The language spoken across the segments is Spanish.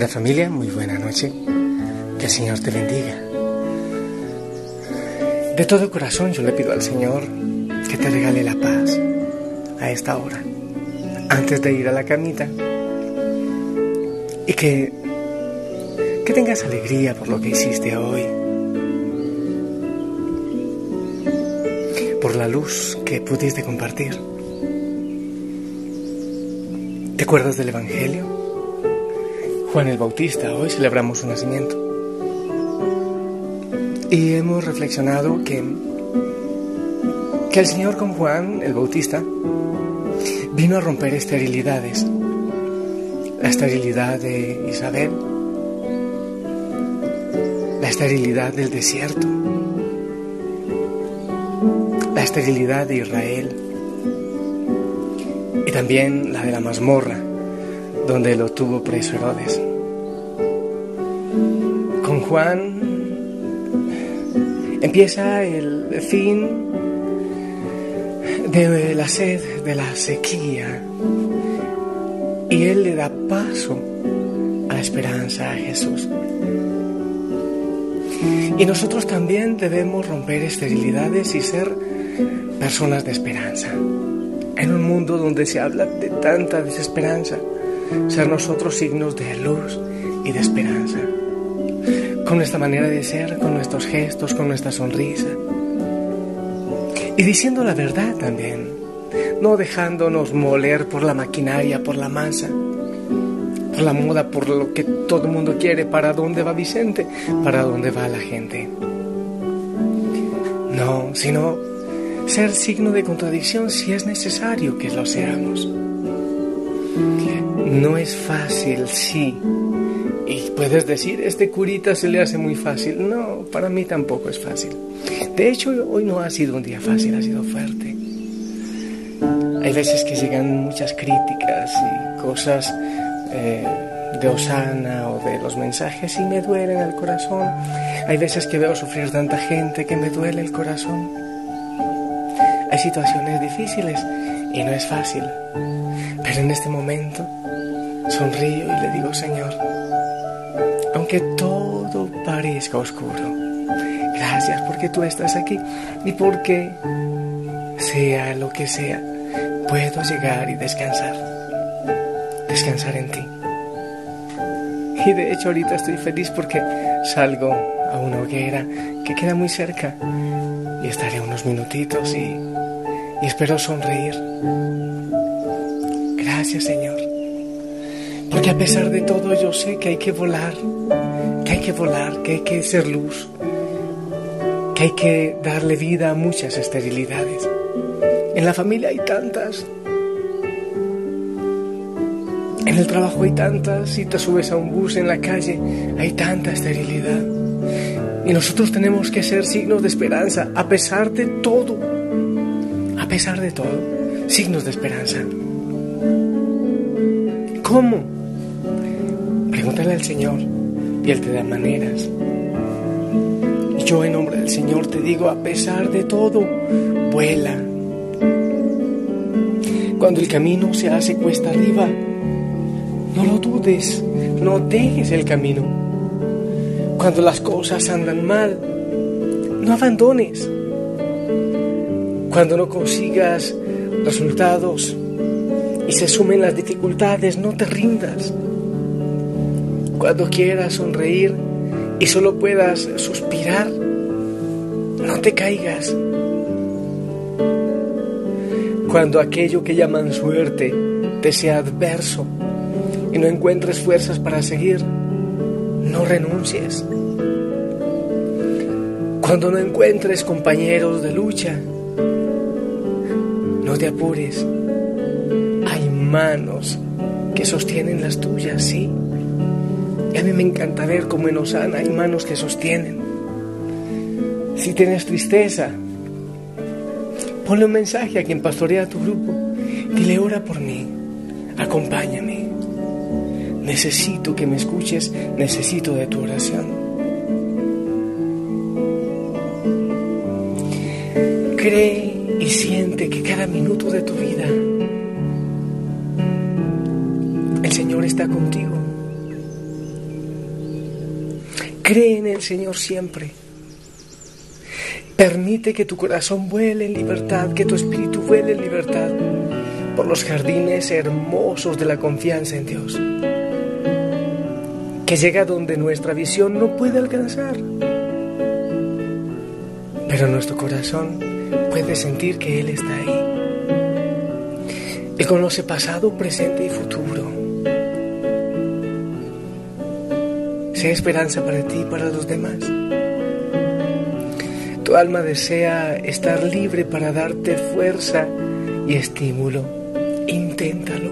Linda familia, muy buena noche. Que el Señor te bendiga. De todo corazón yo le pido al Señor que te regale la paz a esta hora, antes de ir a la camita. Y que, que tengas alegría por lo que hiciste hoy. Por la luz que pudiste compartir. ¿Te acuerdas del Evangelio? Juan el Bautista, hoy celebramos su nacimiento. Y hemos reflexionado que, que el Señor con Juan el Bautista vino a romper esterilidades. La esterilidad de Isabel, la esterilidad del desierto, la esterilidad de Israel y también la de la mazmorra donde lo tuvo preso Herodes. Con Juan empieza el fin de la sed, de la sequía, y él le da paso a la esperanza a Jesús. Y nosotros también debemos romper esterilidades y ser personas de esperanza. En un mundo donde se habla de tanta desesperanza, ser nosotros signos de luz y de esperanza. Con nuestra manera de ser, con nuestros gestos, con nuestra sonrisa. Y diciendo la verdad también, no dejándonos moler por la maquinaria, por la masa, por la moda, por lo que todo el mundo quiere, para dónde va Vicente, para dónde va la gente. No, sino ser signo de contradicción si es necesario que lo seamos. No es fácil, sí. Y puedes decir, este curita se le hace muy fácil. No, para mí tampoco es fácil. De hecho, hoy no ha sido un día fácil, ha sido fuerte. Hay veces que llegan muchas críticas y cosas eh, de Osana o de los mensajes y me duelen el corazón. Hay veces que veo sufrir tanta gente que me duele el corazón. Hay situaciones difíciles y no es fácil. Pero en este momento sonrío y le digo, Señor, aunque todo parezca oscuro, gracias porque tú estás aquí y porque sea lo que sea, puedo llegar y descansar, descansar en ti. Y de hecho ahorita estoy feliz porque salgo a una hoguera que queda muy cerca y estaré unos minutitos y, y espero sonreír. Gracias Señor. Porque a pesar de todo yo sé que hay que volar, que hay que volar, que hay que ser luz, que hay que darle vida a muchas esterilidades. En la familia hay tantas. En el trabajo hay tantas. Si te subes a un bus en la calle, hay tanta esterilidad. Y nosotros tenemos que ser signos de esperanza, a pesar de todo. A pesar de todo, signos de esperanza. ¿Cómo? Pregúntale al Señor y Él te da maneras. Y yo en nombre del Señor te digo, a pesar de todo, vuela. Cuando el camino se hace cuesta arriba, no lo dudes, no dejes el camino. Cuando las cosas andan mal, no abandones. Cuando no consigas resultados y se sumen las dificultades, no te rindas. Cuando quieras sonreír y solo puedas suspirar, no te caigas. Cuando aquello que llaman suerte te sea adverso y no encuentres fuerzas para seguir, no renuncies. Cuando no encuentres compañeros de lucha, no te apures. Manos que sostienen las tuyas, sí. A mí me encanta ver cómo en Osana hay manos que sostienen. Si tienes tristeza, ponle un mensaje a quien pastorea tu grupo. Dile, ora por mí, acompáñame. Necesito que me escuches, necesito de tu oración. Cree y siente que cada minuto de tu vida Señor está contigo. Cree en el Señor siempre. Permite que tu corazón vuele en libertad, que tu espíritu vuele en libertad por los jardines hermosos de la confianza en Dios, que llega donde nuestra visión no puede alcanzar, pero nuestro corazón puede sentir que Él está ahí. Él conoce pasado, presente y futuro. Sea esperanza para ti y para los demás. Tu alma desea estar libre para darte fuerza y estímulo. Inténtalo.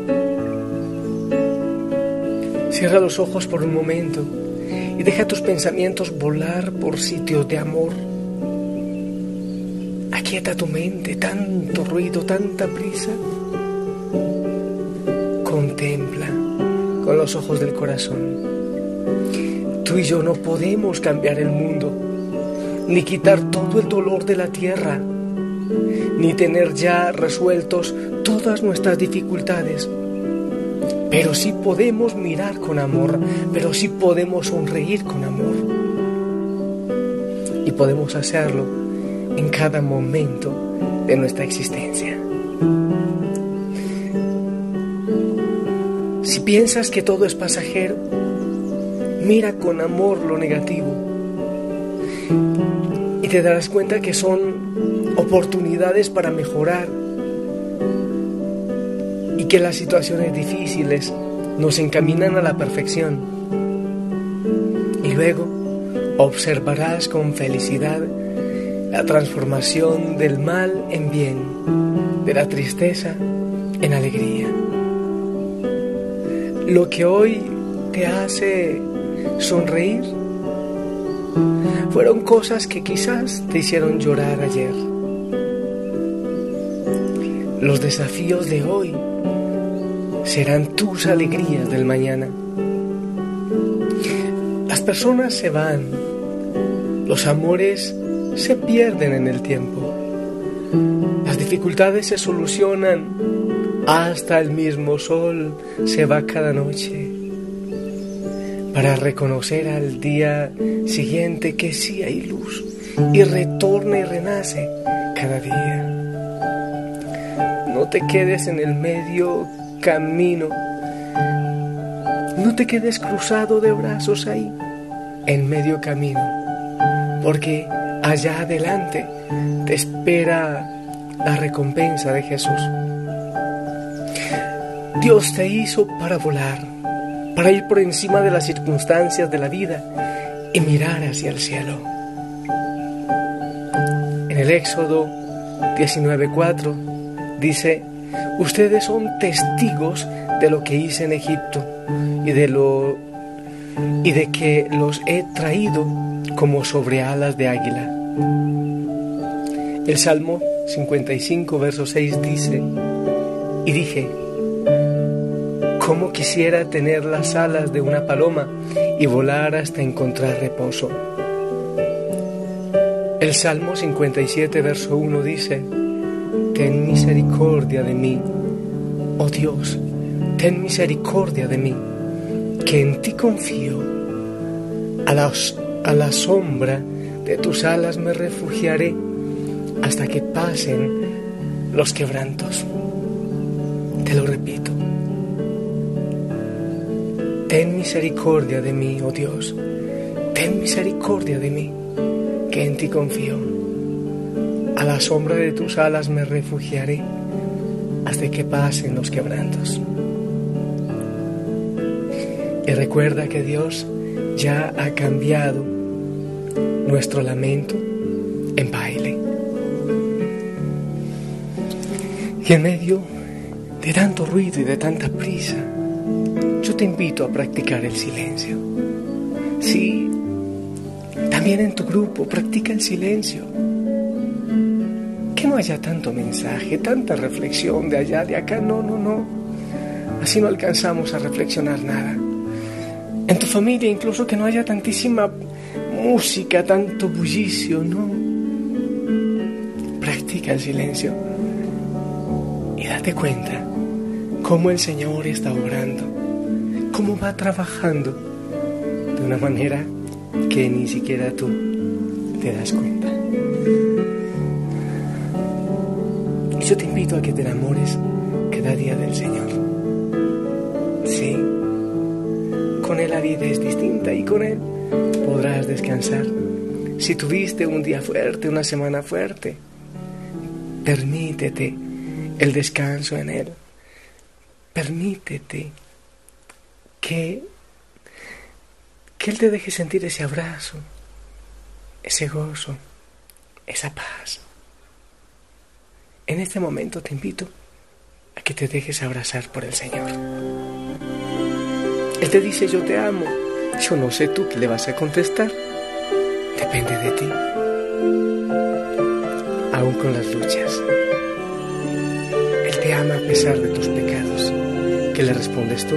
Cierra los ojos por un momento y deja tus pensamientos volar por sitios de amor. Aquieta tu mente, tanto ruido, tanta prisa. Contempla con los ojos del corazón. Tú y yo no podemos cambiar el mundo ni quitar todo el dolor de la tierra, ni tener ya resueltos todas nuestras dificultades. Pero sí podemos mirar con amor, pero sí podemos sonreír con amor. Y podemos hacerlo en cada momento de nuestra existencia. Si piensas que todo es pasajero, mira con amor lo negativo y te darás cuenta que son oportunidades para mejorar y que las situaciones difíciles nos encaminan a la perfección. Y luego observarás con felicidad la transformación del mal en bien, de la tristeza en alegría. Lo que hoy te hace sonreír fueron cosas que quizás te hicieron llorar ayer. Los desafíos de hoy serán tus alegrías del mañana. Las personas se van, los amores se pierden en el tiempo, las dificultades se solucionan, hasta el mismo sol se va cada noche para reconocer al día siguiente que sí hay luz y retorna y renace cada día. No te quedes en el medio camino, no te quedes cruzado de brazos ahí, en medio camino, porque allá adelante te espera la recompensa de Jesús. Dios te hizo para volar para ir por encima de las circunstancias de la vida y mirar hacia el cielo. En el Éxodo 19:4 dice, ustedes son testigos de lo que hice en Egipto y de lo y de que los he traído como sobre alas de águila. El Salmo 55 verso 6 dice, y dije, Cómo quisiera tener las alas de una paloma y volar hasta encontrar reposo. El Salmo 57, verso 1 dice, Ten misericordia de mí, oh Dios, ten misericordia de mí, que en ti confío. A la, a la sombra de tus alas me refugiaré hasta que pasen los quebrantos. Te lo repito. Ten misericordia de mí, oh Dios, ten misericordia de mí, que en ti confío. A la sombra de tus alas me refugiaré hasta que pasen los quebrantos. Y recuerda que Dios ya ha cambiado nuestro lamento en baile. Y en medio de tanto ruido y de tanta prisa, te invito a practicar el silencio. Sí, también en tu grupo practica el silencio. Que no haya tanto mensaje, tanta reflexión de allá, de acá. No, no, no. Así no alcanzamos a reflexionar nada. En tu familia incluso que no haya tantísima música, tanto bullicio, no. Practica el silencio y date cuenta cómo el Señor está obrando, cómo va trabajando de una manera que ni siquiera tú te das cuenta. Y yo te invito a que te enamores cada día del Señor. Sí, con Él la vida es distinta y con Él podrás descansar. Si tuviste un día fuerte, una semana fuerte, permítete el descanso en Él. Permítete que, que Él te deje sentir ese abrazo, ese gozo, esa paz. En este momento te invito a que te dejes abrazar por el Señor. Él te dice yo te amo. Yo no sé tú qué le vas a contestar. Depende de ti. Aún con las luchas. Él te ama a pesar de tus pecados. ¿Qué le respondes tú?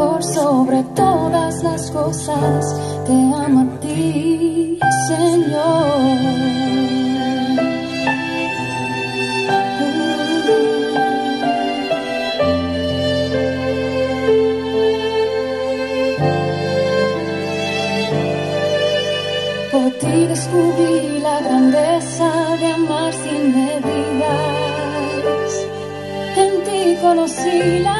Por sobre todas las cosas te amo a ti, Señor. Por ti descubrí la grandeza de amar sin medidas. En ti conocí la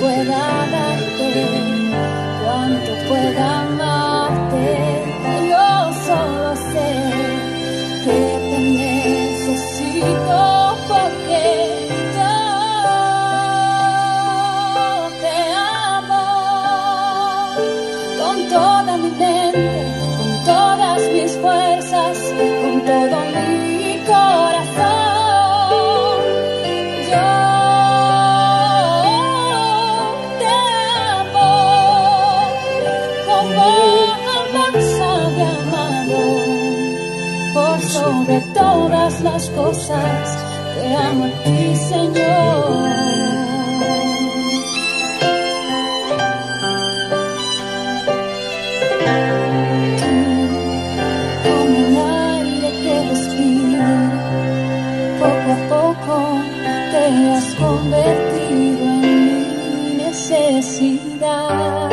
Cuanto pueda te amo a ti, Señor. como el aire que respiro, poco a poco te has convertido en mi necesidad.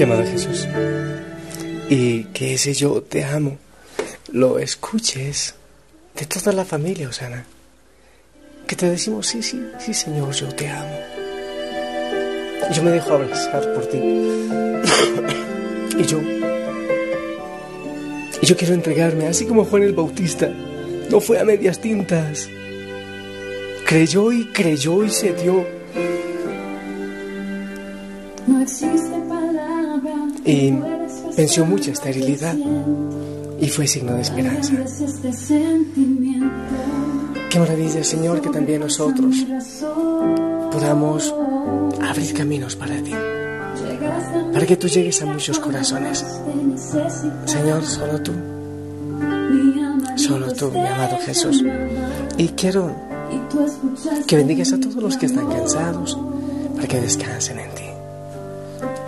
Sí, amado Jesús. Y que ese yo te amo lo escuches de toda la familia, Osana. Que te decimos, sí, sí, sí, Señor, yo te amo. Yo me dejo abrazar por ti. y yo. Y yo quiero entregarme, así como Juan el Bautista. No fue a medias tintas. Creyó y creyó y se dio. No existe palabra. Y venció mucha esterilidad y fue signo de esperanza. Qué maravilla, Señor, que también nosotros podamos abrir caminos para ti, para que tú llegues a muchos corazones. Señor, solo tú, solo tú, mi amado Jesús. Y quiero que bendigas a todos los que están cansados, para que descansen en ti.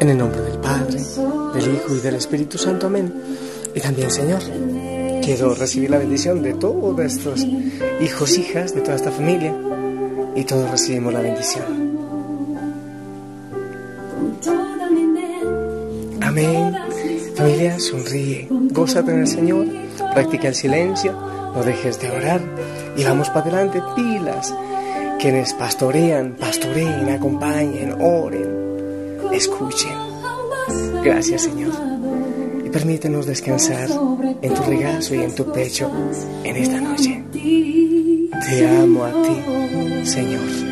En el nombre del Padre, del Hijo y del Espíritu Santo. Amén. Y también, Señor, quiero recibir la bendición de todos estos hijos, hijas, de toda esta familia. Y todos recibimos la bendición. Amén. Familia, sonríe, gózate en el Señor, practica el silencio, no dejes de orar y vamos para adelante, pilas. Quienes pastorean, pastoreen, acompañen, oren, escuchen. Gracias, Señor. Y permítenos descansar en tu regazo y en tu pecho en esta noche. Te amo a ti, Señor.